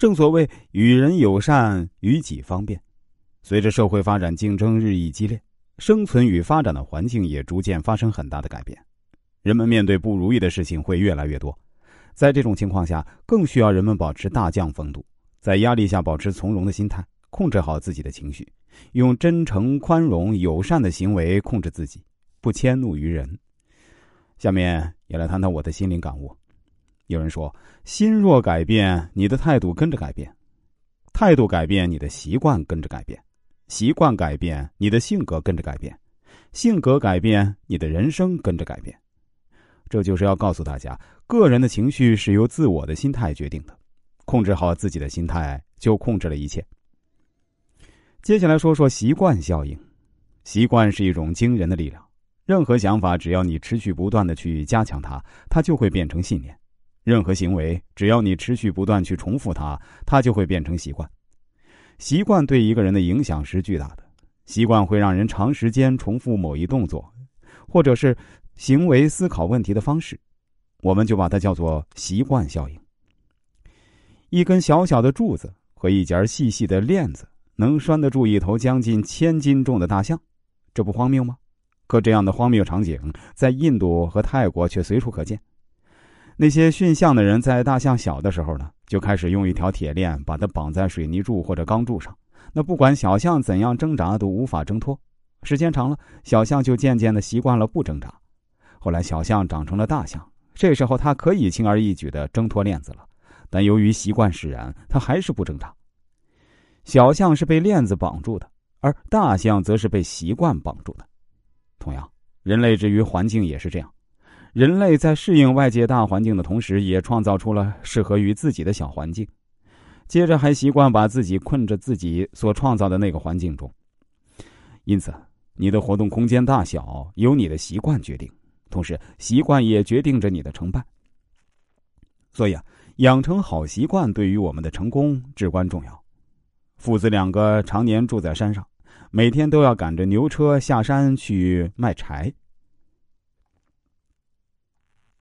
正所谓与人友善，与己方便。随着社会发展，竞争日益激烈，生存与发展的环境也逐渐发生很大的改变。人们面对不如意的事情会越来越多，在这种情况下，更需要人们保持大将风度，在压力下保持从容的心态，控制好自己的情绪，用真诚、宽容、友善的行为控制自己，不迁怒于人。下面也来谈谈我的心灵感悟。有人说，心若改变，你的态度跟着改变；态度改变，你的习惯跟着改变；习惯改变，你的性格跟着改变；性格改变，你的人生跟着改变。这就是要告诉大家，个人的情绪是由自我的心态决定的，控制好自己的心态，就控制了一切。接下来说说习惯效应，习惯是一种惊人的力量，任何想法只要你持续不断的去加强它，它就会变成信念；任何行为只要你持续不断去重复它，它就会变成习惯。习惯对一个人的影响是巨大的，习惯会让人长时间重复某一动作，或者是。行为思考问题的方式，我们就把它叫做习惯效应。一根小小的柱子和一截细细的链子，能拴得住一头将近千斤重的大象，这不荒谬吗？可这样的荒谬场景在印度和泰国却随处可见。那些驯象的人在大象小的时候呢，就开始用一条铁链把它绑在水泥柱或者钢柱上，那不管小象怎样挣扎都无法挣脱。时间长了，小象就渐渐的习惯了不挣扎。后来，小象长成了大象，这时候它可以轻而易举的挣脱链子了，但由于习惯使然，它还是不挣扎。小象是被链子绑住的，而大象则是被习惯绑住的。同样，人类之于环境也是这样，人类在适应外界大环境的同时，也创造出了适合于自己的小环境，接着还习惯把自己困着自己所创造的那个环境中。因此，你的活动空间大小由你的习惯决定。同时，习惯也决定着你的成败。所以啊，养成好习惯对于我们的成功至关重要。父子两个常年住在山上，每天都要赶着牛车下山去卖柴。